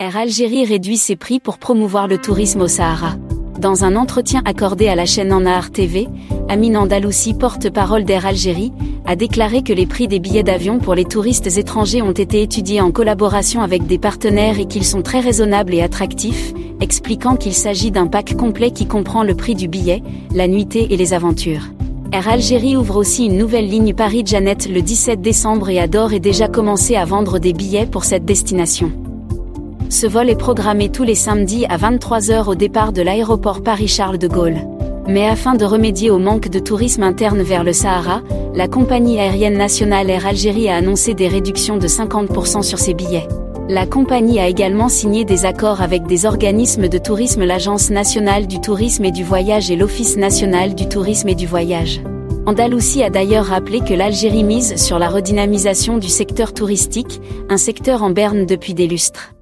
Air Algérie réduit ses prix pour promouvoir le tourisme au Sahara. Dans un entretien accordé à la chaîne Anahar TV, Amine Andalousi, porte-parole d'Air Algérie, a déclaré que les prix des billets d'avion pour les touristes étrangers ont été étudiés en collaboration avec des partenaires et qu'ils sont très raisonnables et attractifs, expliquant qu'il s'agit d'un pack complet qui comprend le prix du billet, la nuitée et les aventures. Air Algérie ouvre aussi une nouvelle ligne Paris-Janet le 17 décembre et Adore est déjà commencé à vendre des billets pour cette destination. Ce vol est programmé tous les samedis à 23h au départ de l'aéroport Paris-Charles de Gaulle. Mais afin de remédier au manque de tourisme interne vers le Sahara, la compagnie aérienne nationale Air Algérie a annoncé des réductions de 50% sur ses billets. La compagnie a également signé des accords avec des organismes de tourisme l'Agence nationale du tourisme et du voyage et l'Office national du tourisme et du voyage. Andalousie a d'ailleurs rappelé que l'Algérie mise sur la redynamisation du secteur touristique, un secteur en berne depuis des lustres.